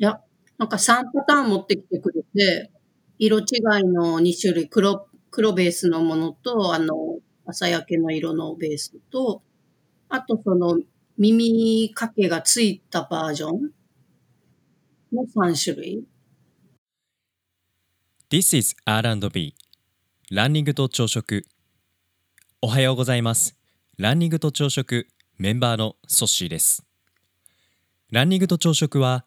いや、なんか3パターン持ってきてくれて、色違いの2種類、黒、黒ベースのものと、あの、朝焼けの色のベースと、あとその耳掛けがついたバージョンの3種類。This is R&B ランニングと朝食。おはようございます。ランニングと朝食メンバーのソッシーです。ランニングと朝食は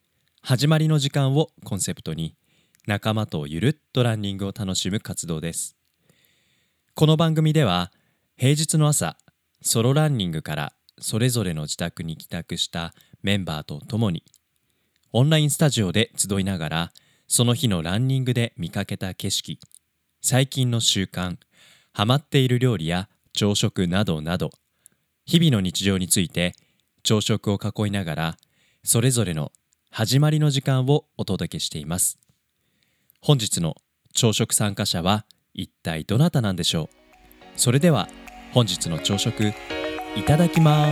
始まりの時間をコンセプトに仲間とゆるっとランニングを楽しむ活動です。この番組では平日の朝ソロランニングからそれぞれの自宅に帰宅したメンバーと共にオンラインスタジオで集いながらその日のランニングで見かけた景色最近の習慣ハマっている料理や朝食などなど日々の日常について朝食を囲いながらそれぞれの始まりの時間をお届けしています。本日の朝食参加者は一体どなたなんでしょう？それでは本日の朝食いただきます。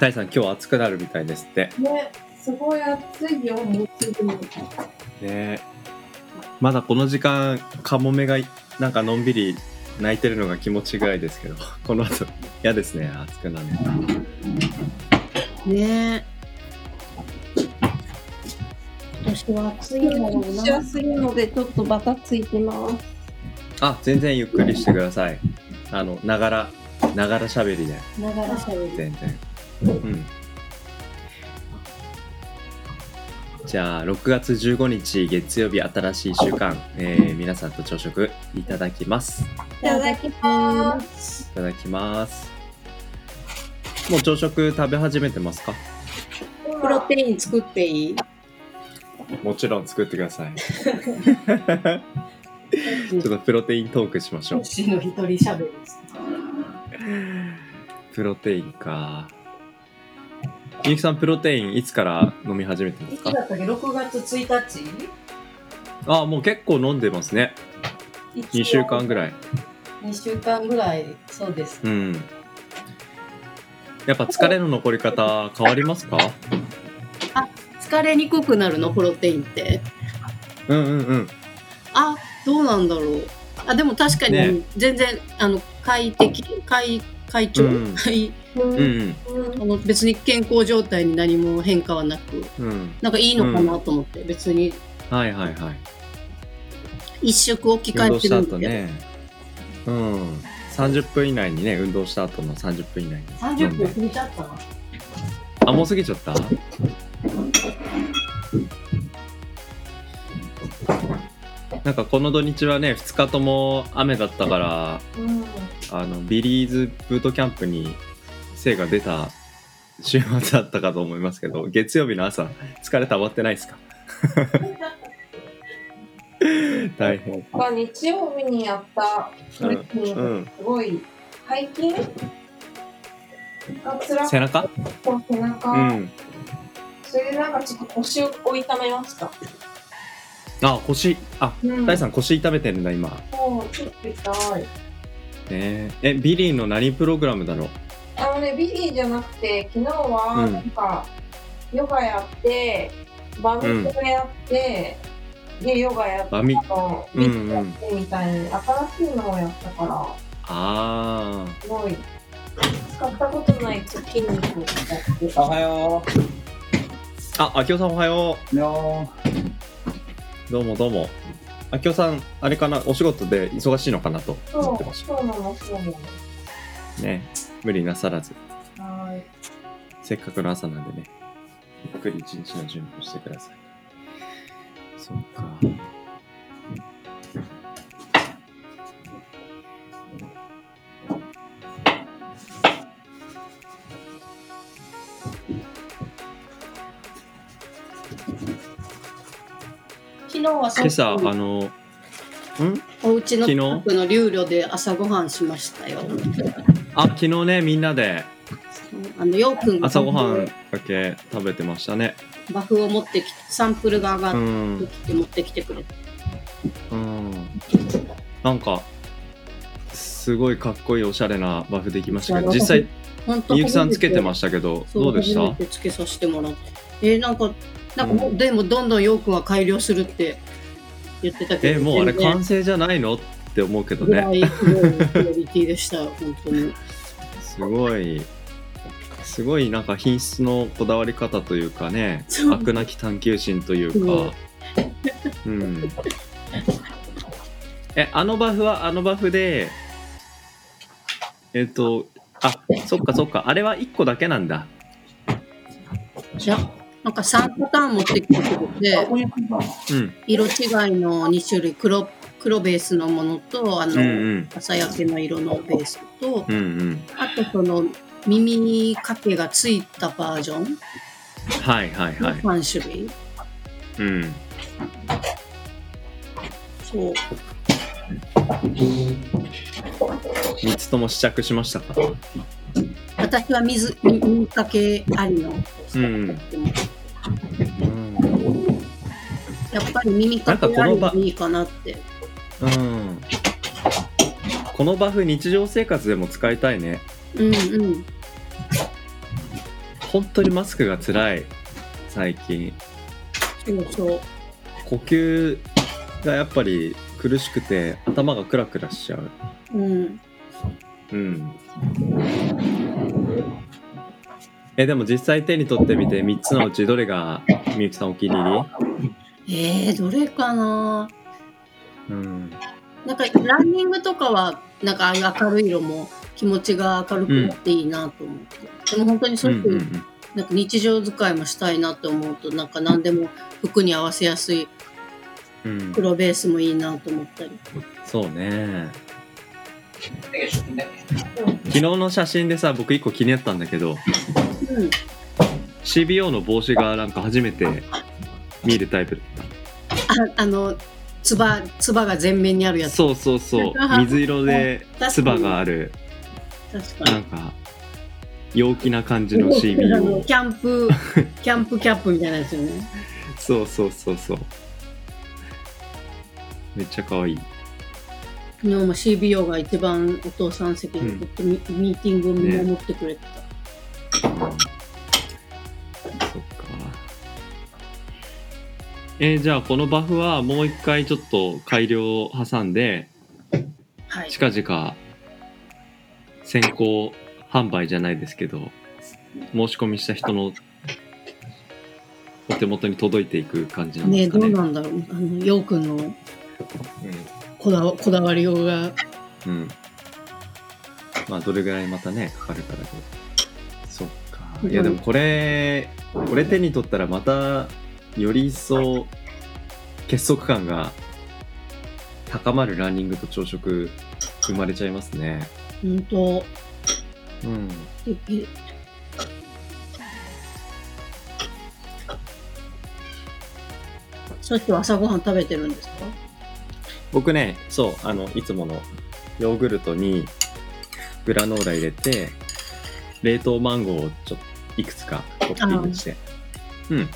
タイさん今日暑くなるみたいですって。ね、すごい暑いよ、もうすぐに。ね。まだこの時間カモメがなんかのんびり泣いてるのが気持ちがいいですけど この後嫌ですね暑くなるの。ね私は暑いものしやすいのでちょっとバタついてます。あ全然ゆっくりしてください。あのながらながらしゃべりで。ながらしゃべる。全然。うんじゃあ6月15日月曜日新しい週間、えー皆さんと朝食いただきます。いただきます。いただきます。もう朝食食べ始めてますか？プロテイン作っていい？もちろん作ってください。ちょっとプロテイントークしましょう。私の一人しゃべりです。プロテインかみゆきさんプロテインいつから飲み始めてますか？いつだったっけ ?6 月1日？あもう結構飲んでますね。2週間ぐらい。2週間ぐらい、そうです。うん。やっぱ疲れの残り方変わりますか？疲れにくくなるの、プロテインって。うんうんうん。あ、どうなんだろう。あ、でも確かね。に、全然、あの、快適、快、快調、うん。快うん。うんあの別に健康状態に何も変化はなく、うん。なんかいいのかなと思って、別に。はいはいはい。一食置き換え運動したてるんだけど、後ね。うん。30分以内にね運動した後の30分以内に。飲30んで分過ぎちゃったな。あもう過ぎちゃった？なんかこの土日はね2日とも雨だったからうん。あのビリーズブートキャンプに精が出た週末だったかと思いますけど月曜日の朝疲れ溜まってないですか？大変。が日曜日にやったトレッキング、うん。すごい背筋が辛く背中て背中、うん。それでなんかちょっと腰を痛めました。あ腰。あうん。大さん腰痛めてるんだ今。ねもうちょっと痛い。ええビリーの何プログラムだろう？あのね、ビリーじゃなくて、昨日はうん。なんか、ヨガやって、バミやって、で、ヨガやって、バミ。やってみたいに、新しいのをやったから、あすごい、使ったことない筋肉を使って。おはよああきおさんおはよう。よう。どうもどうもあきおさんあれかなお仕事で忙しいのかなと思ってそう、ましそうなの、そうなの。たね無理なさらずはい。せっかくの朝なんでねゆっくり一日の準備をしてくださいそうか今朝、あ外の、ん？お家の近くの流路で朝ごはんしましたよ。あ、昨日ね、みんなであの、ようくんが朝ごはんだけ食べてましたね。バフを持ってきて、サンプルが上がうっん。てきて持ってきてくれた。うん。なんか、すごいかっこいいおしゃれなバフできましたけど、実際、みゆきさんつけてましたけど、どうでした？つけさせてもらって。えーなんか、なんかもう、でもどんどんようくんは改良するって言ってたけえ、ど。もうあれ完成じゃないのって思うけどね。すごいクオリティでしたよ、本当に。すごい、すごいなんか品質のこだわり方というかね、飽くなき探求心というそうか、うん。え、あのバフはあのバフで、えっ、と、あ、そっかそっか、あれは1個だけなんだ。いや、なんか3パターン持ってきてくれて、うん。色違いの2種類、黒、黒ベースのものと、あの、うんうん。朝焼けの色のベースと、うんうん。あとその耳掛けがついたバージョンはいはいのはい。3種類。うん。そう。3つとも試着しましたか？私は水、耳掛けありの。うん。やっぱり耳掛けありがいいかなって。うん。このバフ日常生活でも使いたいね。うんうん。本当にマスクが辛い最近そうそう。呼吸がやっぱり苦しくて頭がクラクラしちゃううん。うんえでも実際手に取ってみて3つのうちどれがみゆきさんお気に入えー、どれかな？りうん。なんかランニングとかは、なんかああいう明るい色も気持ちが明るくなっていいなと思って。でも本当にそううんいうう、うんん。なんか日常使いもしたいなって思うと、なんか何でも服に合わせやすいうん。黒ベースもいいなと思ったり。そうね。昨日の写真でさ僕1個気になったんだけどうん CBO の帽子がなんか初めて見るタイプだっああの、つば、つばが前面にあるやつ。たそうそうそう。水色で つばがある。確かに。なんか陽気な感じの あの CBO キャンプ、キャンプキャップみたいなやつよね。そうそうそうそう。めっちゃ可愛い。昨日も CBO が一番お父さん席にとってミ,、ミーティングを見守ってくれてた。そっかえーじゃあこのバフはもう一回ちょっと改良を挟んではい。近々先行販売じゃないですけど申し込みした人のお手元に届いていく感じなんでねどうすかね。なんだろう。あの、ようくんのこだわこだわりようが。うん、うん、まあどれぐらいまたねかかるかだけどいやでもこれこれ手に取ったらまたより一層結束感が高まるランニングと朝食生まれちゃいますね。本当。うん。素敵そして朝ごはん食べてるんですか？僕ねそうあのいつものヨーグルトにグラノーラ入れて冷凍マンゴーをちょっといくつかトッピングして。うん。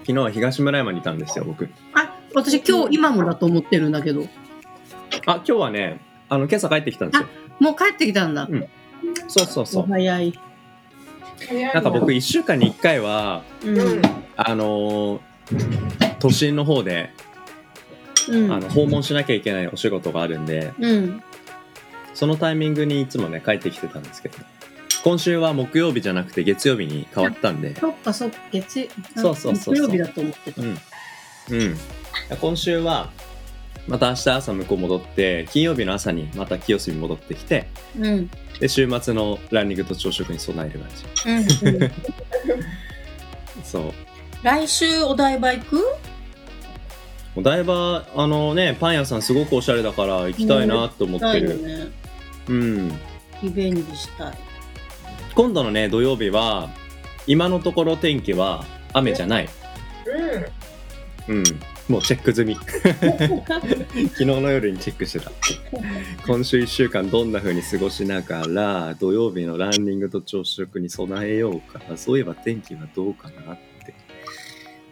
昨日は東村山にいたんですよ僕。あ、私今日今もだと思ってるんだけど。あ今日はねあの今朝帰ってきたんですよ。もう帰ってきたんだ。そうそうそおう。早い。なんか僕1週間に1回はうん。あのー都心の方でうん。あの訪問しなきゃいけないお仕事があるんでうん。そのタイミングにいつもね帰ってきてたんですけど今週は木曜日じゃなくて月曜日に変わったんでそっかそっか、月、そうそうそうそう木曜日だと思ってた。うんうん今週はまた明日朝向こう戻って金曜日の朝にまた清澄に戻ってきてうん。で週末のランニングと朝食に備える感じうん、うん。そう来週お台場行く？お台場あのねパン屋さんすごくおしゃれだから行きたいなと思ってる、ね。うん。リベンジしたい。今度のね土曜日は今のところ天気は雨じゃない。うん。もうチェック済み。昨日の夜にチェックしてた。今週1週間どんな風に過ごしながら土曜日のランニングと朝食に備えようかな。そういえば天気はどうかなって。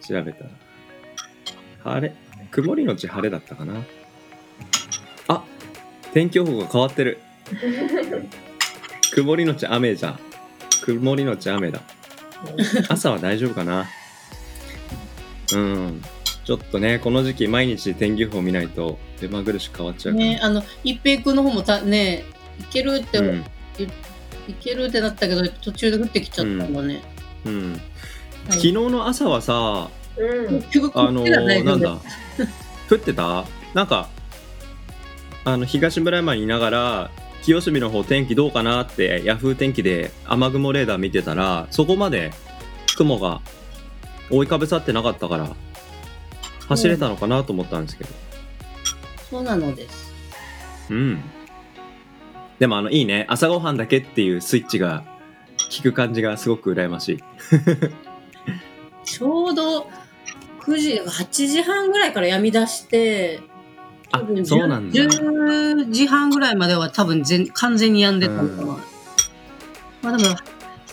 調べたら。晴れ？曇りのち晴れだったかな。あ天気予報が変わってる。曇りのち雨じゃ。ん曇りのち雨だ。朝は大丈夫かな。うん。ちょっとねこの時期毎日天気予報見ないと目まぐるしく変わっちゃうから、ね、あの、一平君の方もたね、いけるって、うん。いけるってなったけど、途中で降ってきちゃったんだね。うん、はい。昨日の朝はさあの降ってたねなん。だ降ってた？なんかあの東村山にいながら清澄の方天気どうかなってヤフー天気で雨雲レーダー見てたらそこまで雲が覆いかぶさってなかったから走れたのかなと思ったんですけど。そうなのです。うん、でもあのいいね。朝ごはんだけっていうスイッチが効く感じがすごく羨ましい。ちょうど9時、8時半ぐらいからやみ出して、あ多分そうなんだ10時半ぐらいまでは多分全完全に止んでたのかな。うんまあでも、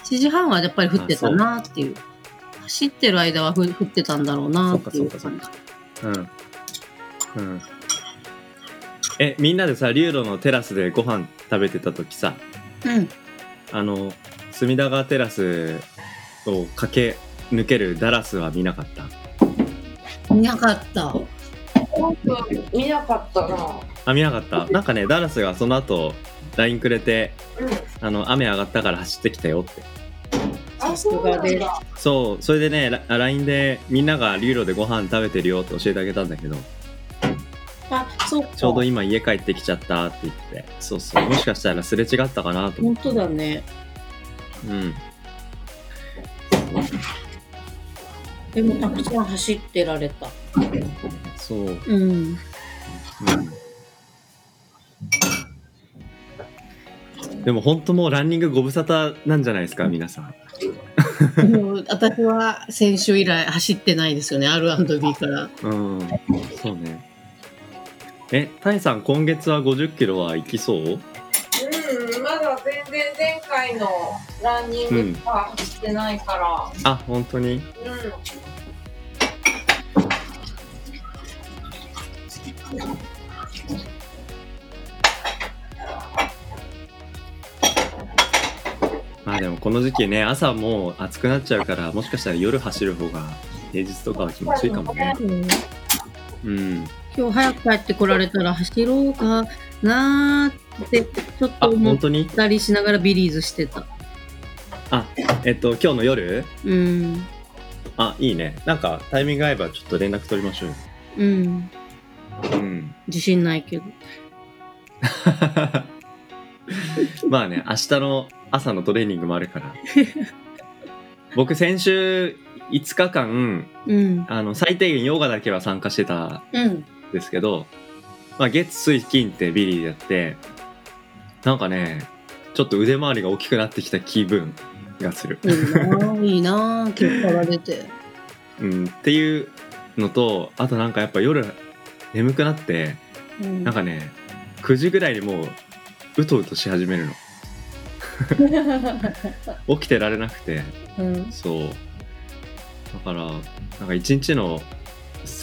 7時半はやっぱり降ってたなっていう。走ってる間はふ降ってたんだろうなっていう感そっかうんうんえみんなでさ竜路のテラスでご飯食べてた時さじ。うん。あの隅田川テラスを駆け抜けるダラスは見なかった？見なかった。見なかったな。あ見なかった。なんかねダラスがその後 LINE くれてあの雨上がったから走ってきたよって。あそうなんでだそうそれでねラ LINE でみんなが竜路でご飯食べてるよって教えてあげたんだけど。あ、そうか。ちょうど今家帰ってきちゃったって言って。そうそう。もしかしたらすれ違ったかなと思って。本当だね。うんでもたくさん走ってられた。そう、うん、うん。でも本当もうランニングご無沙汰なんじゃないですか皆さん。でも私は先週以来走ってないですよね、R&B から。うん。そうね。えタイさん今月は50キロは行きそう？うんまだ全然前回のランニングとか走ってないから。あ本当に？うん、まあでもこの時期ね朝もう暑くなっちゃうからもしかしたら夜走る方が平日とかは気持ちいいかもねうん今日早く帰ってこられたら走ろうかなーってちょっあと思っ本当にたりしながらビリーズしてた。あえっと今日の夜？うん。あいいねなんかタイミング合えばちょっと連絡取りましょうようん。うん自信ないけど。まあね明日の朝のトレーニングもあるから 僕先週5日間うん。あの最低限ヨガだけは参加してたうん。んですけど、まあ、月水金ってビリーでやってなんかねちょっと腕周りが大きくなってきた気分がする、いいな結果が出て。うん、っていうのとあとなんかやっぱ夜眠くなってうん。なんかね9時ぐらいにもううとうとし始めるの。起きてられなくて。うん。そう。だからなんか一日の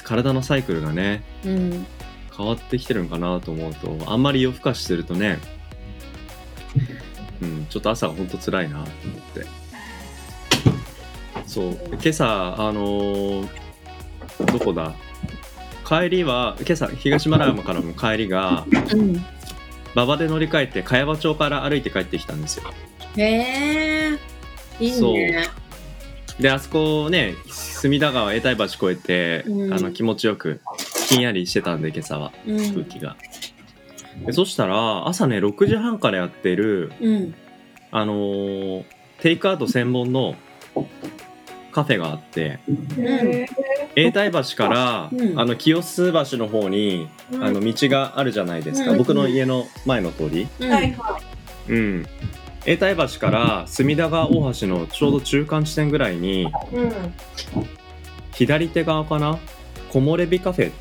体のサイクルがねうん。変わってきてるのかなと思うとあんまり夜更かしするとね うんちょっと朝がほんと辛いなと思って。そう。今朝あのーどこだ？帰りは今朝東村山からの帰りがうん。馬場で乗り換えて茅場町から歩いて帰ってきたんですよへえ。いいね。であそこね隅田川永代橋越えて、うんあの気持ちよくひんやりしてたんで今朝はうん。空気が、でそしたら朝ね6時半からやってるうん。あのーテイクアウト専門のカフェがあってへ永代橋から、うん。あの清洲橋の方に、ーあの道があるじゃないですか、うん。僕の家の前の通り、永代橋から隅田川大橋のちょうど中間地点ぐらいにうん。左手側かな？木漏れ日カフェっ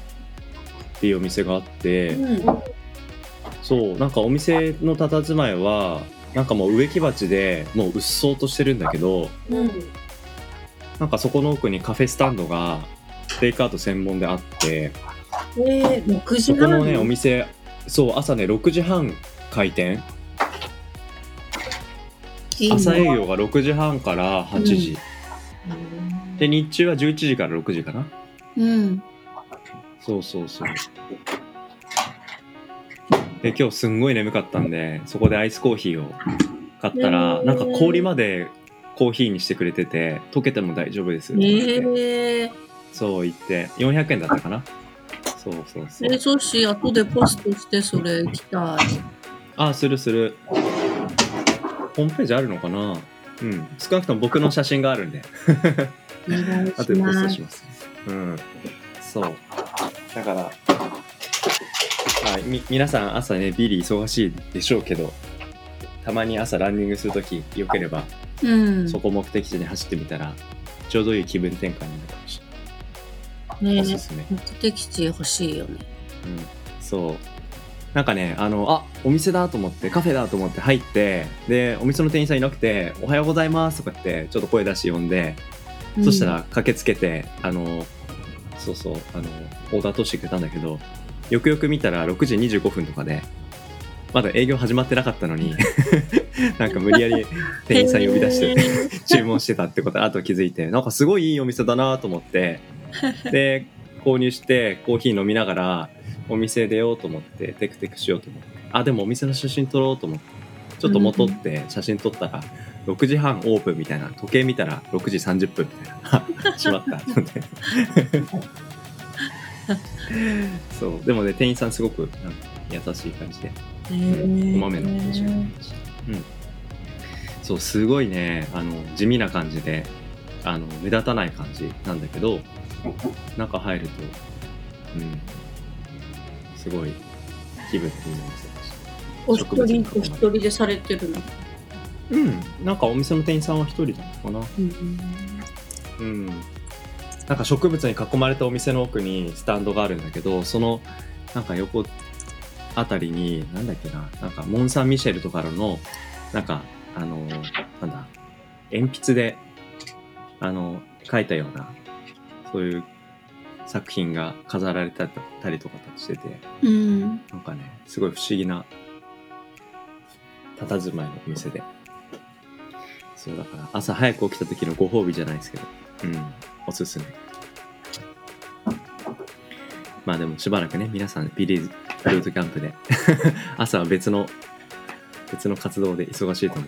ていうお店があって、うん。そうなんかお店の佇まいはなんかもう植木鉢でもううっそうとしてるんだけどうん。なんかそこの奥にカフェスタンドがテイクアウト専門であってえー、6時そこのねお半店そう朝ね6時半開店。朝営業が6時半から8時、で日中は11時から6時かな？うん。そうそうそう。で今日すんごい眠かったんでそこでアイスコーヒーを買ったら、へー。なんか氷までコーヒーにしてくれてて溶けても大丈夫ですえって言ってー、そう言って。400円だったかな？そうそうそう。えー、ソシ後でポストしてそれ来たい。あするする。ホームページあるのかな？うん。少なくとも僕の写真があるんで。お願いし後でポストし。ます。うん。そう。だからはいみ皆さん朝ねビリー忙しいでしょうけどたまに朝ランニングするときよければ、うん。そこ目的地に走ってみたらちょうどいい気分転換になるかもしれない、ねおすすめ。目的地欲しいよね。うん、そう。なんかねあのあお店だと思ってカフェだと思って入ってでお店の店員さんいなくて「おはようございます」とかってちょっと声出して呼んで、そしたら駆けつけてあのそうそうあのオーダー通してくれたんだけどよくよく見たら6時25分とかでまだ営業始まってなかったのに なんか無理やり店員さん呼び出して注文してたってこと後気づいてなんかすごいいいお店だなと思ってで購入してコーヒー飲みながらお店出ようと思ってテクテクしようと思ってあでもお店の写真撮ろうと思ってちょっと戻って写真撮ったら6時半オープンみたいな時計見たら6時30分みたいな あしまったと思ってそうでもね店員さんすごく優しい感じで。えーお豆の感じがうん。そうすごいね。あの地味な感じであの目立たない感じなんだけど中入るとうん。すごい気分いいお店でしたお一人お一人でされてるの？うん。なんかお店の店員さんは一人だったかな。うん。うん。なんか植物に囲まれたお店の奥にスタンドがあるんだけどそのなんか横あたりになんだっけななんかモン・サン・ミシェルとかのなんかあのなんだ鉛筆であの描いたようなそういう作品が飾られてたりとかしててうん。なんかねすごい不思議な佇まいのお店でそうだから朝早く起きた時のご褒美じゃないですけどうんおすすめまあでもしばらくね皆さんビリーズフルートキャンプで 朝は別の別の活動で忙しいと思う、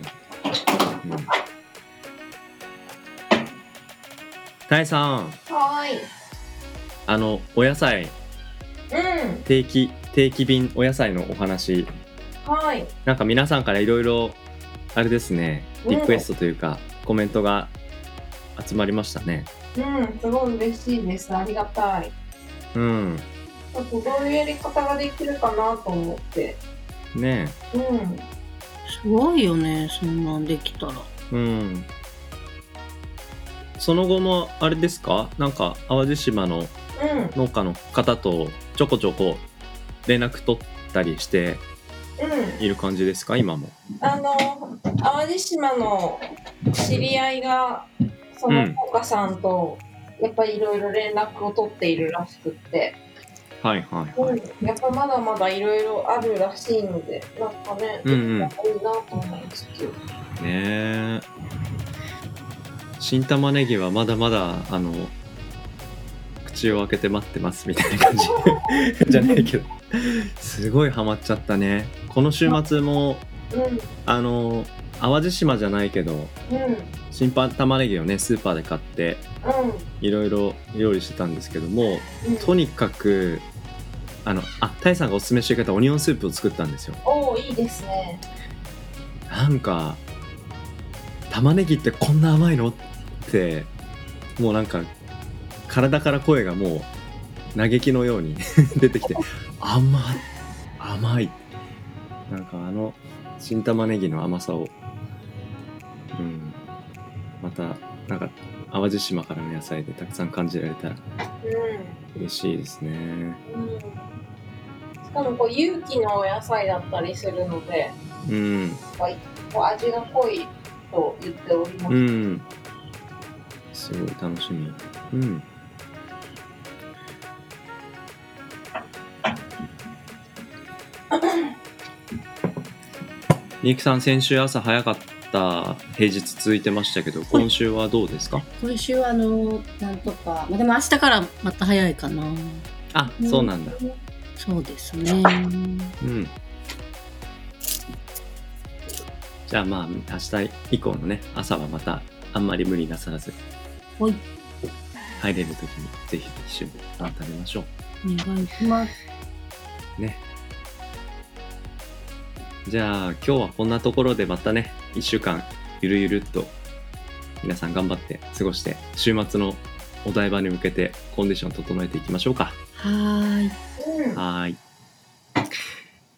うん、タイさんはーい。あのお野菜うん。定期定期便お野菜のお話はい。なんか皆さんからいろいろあれですねうんリクエストというか、コメントが集まりましたねうん。すごい嬉しいです。ありがたい。うんあとどういうやり方ができるかなと思って。ねうん。すごいよね、そんなんできたら。えうんその後もあれですか？なんか淡路島のうん。農家の方とちょこちょこ連絡取ったりしてうん。いる感じですか？今もあの、淡路島の知り合いが、その農家さんと、やっぱりいろいろ連絡を取っているらしくって、はいはいはい、うん、やっぱまだまだいろいろあるらしいので、なんかね、うんうん。いいなと思いつつ。ねえ。新玉ねぎはまだまだあの口を開けて待ってますみたいな感じじゃないけど。すごいハマっちゃったね。この週末もうん、あの淡路島じゃないけどうん、うん、新玉ねぎをねスーパーで買っていろいろ料理してたんですけどもうん。とにかくあのあタイさんがおすすめしてくれたオニオンスープを作ったんですよ。おお、いいですね。なんか玉ねぎってこんな甘いの？ってもうなんか体から声がもう嘆きのように 出てきて甘い甘い。なんかあの新玉ねぎの甘さを。うん、またなんか淡路島からの野菜でたくさん感じられたらう嬉しいですね。ん。うん。しかもこう有機のお野菜だったりするので、うん、こう味が濃いと言っております。うん、すごい楽しみ。うん。みゆきさん、先週朝早かった平日続いてましたけど、今週はどうですか？今週はあの、なんとか、まあ、でも明日からまた早いかな。あ、そうなんだ。そうですね。うん。じゃあまあ、明日以降のね、朝はまたあんまり無理なさらず、はい。入れる時にぜひ一緒にご飯食べましょお願いします。う。ね。じゃあ今日はこんなところでまたね、一週間ゆるゆるっと皆さん頑張って過ごして、週末のお台場に向けてコンディション整えていきましょうか。はーい。うん。はーい。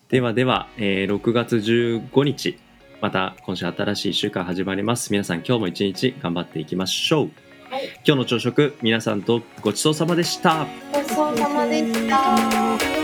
ではでは、えー6月15日、また今週新しい1週間始まります。皆さん今日も一日頑張っていきましょう。はい。今日の朝食、皆さんとごちそうさまでした。ごちそうさまでした。